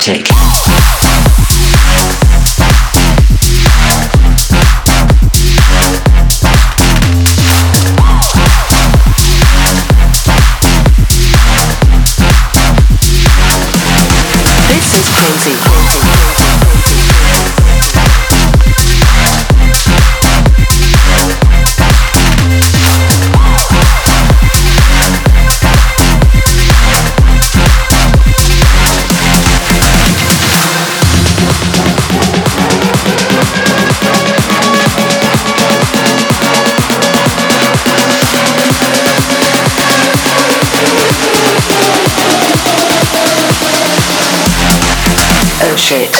Take. invece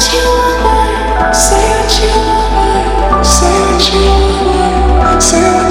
Say what you are say what you want. say what you are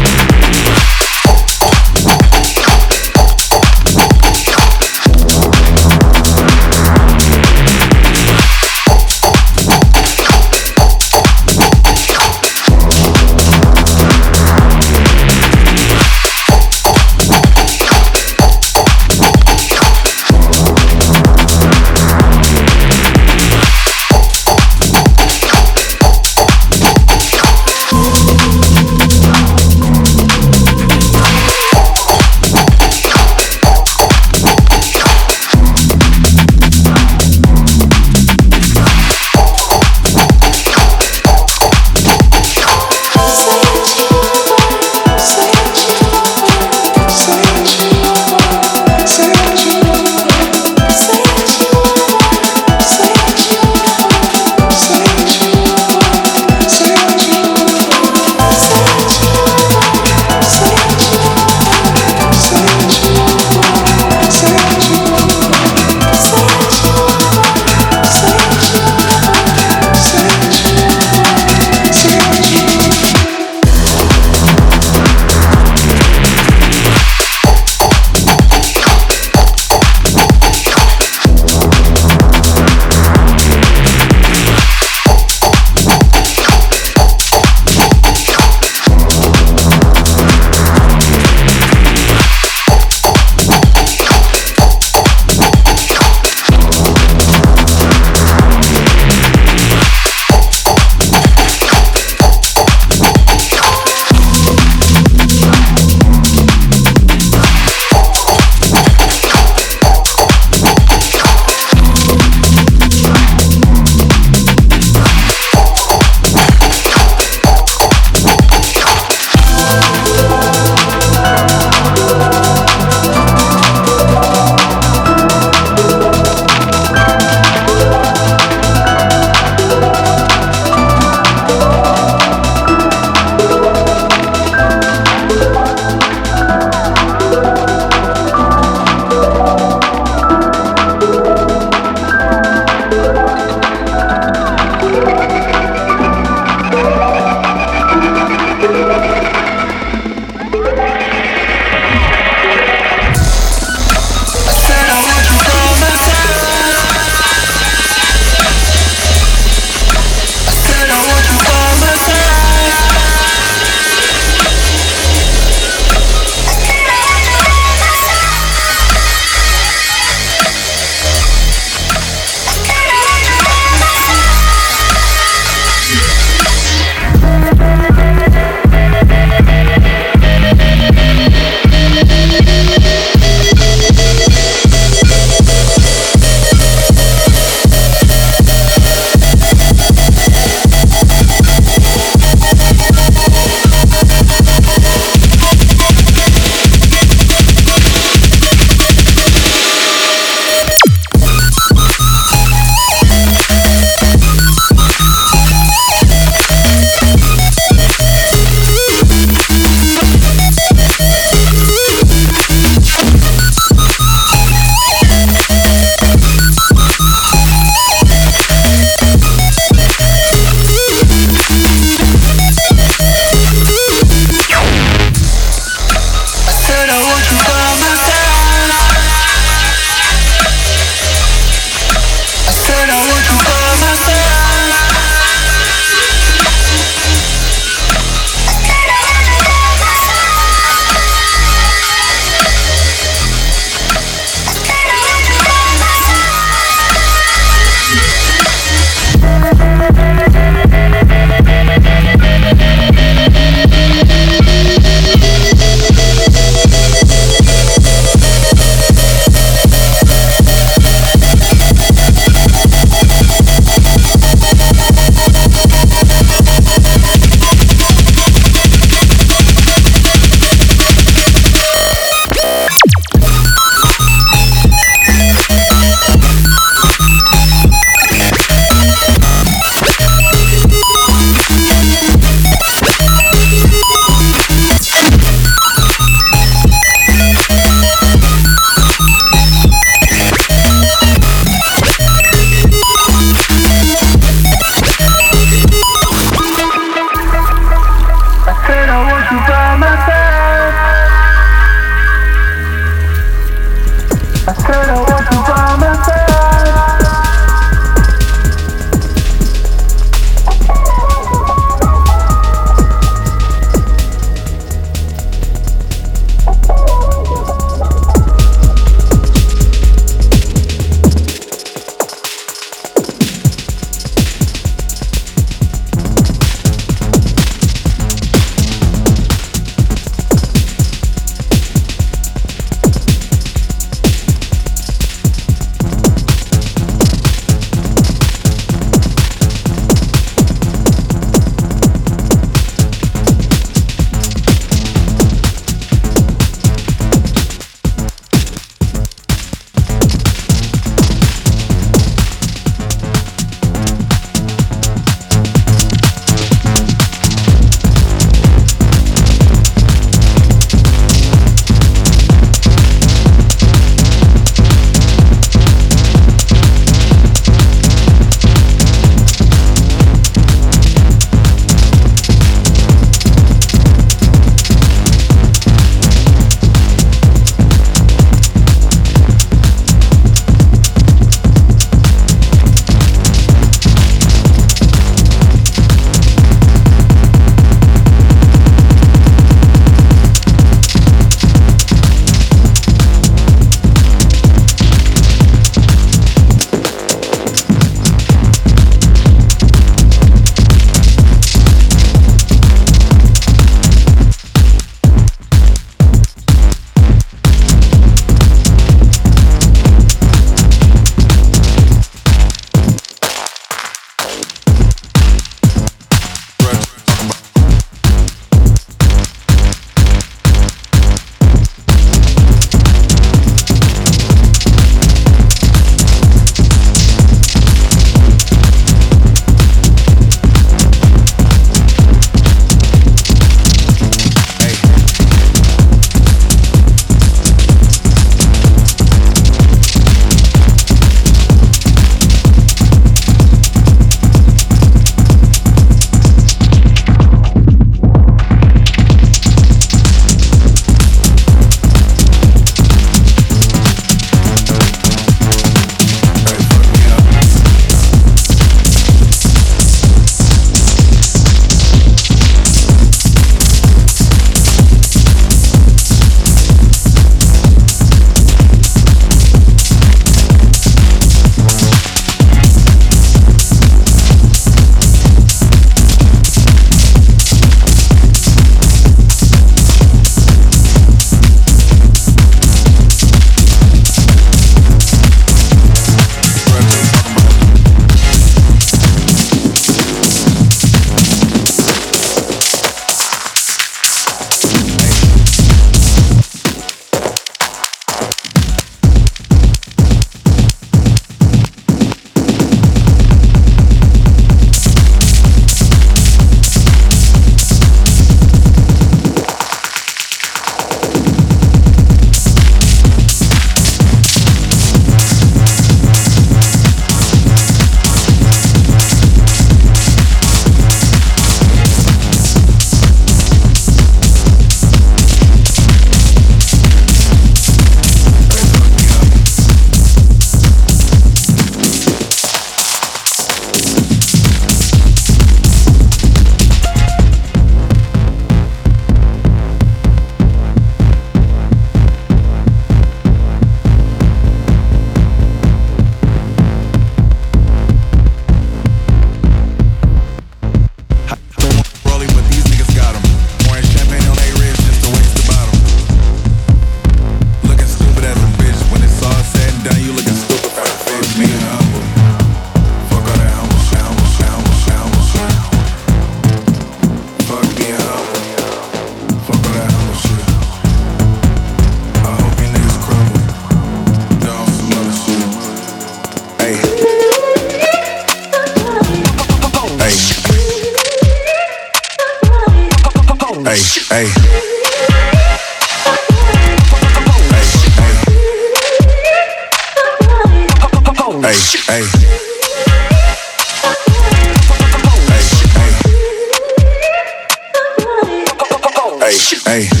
Hey.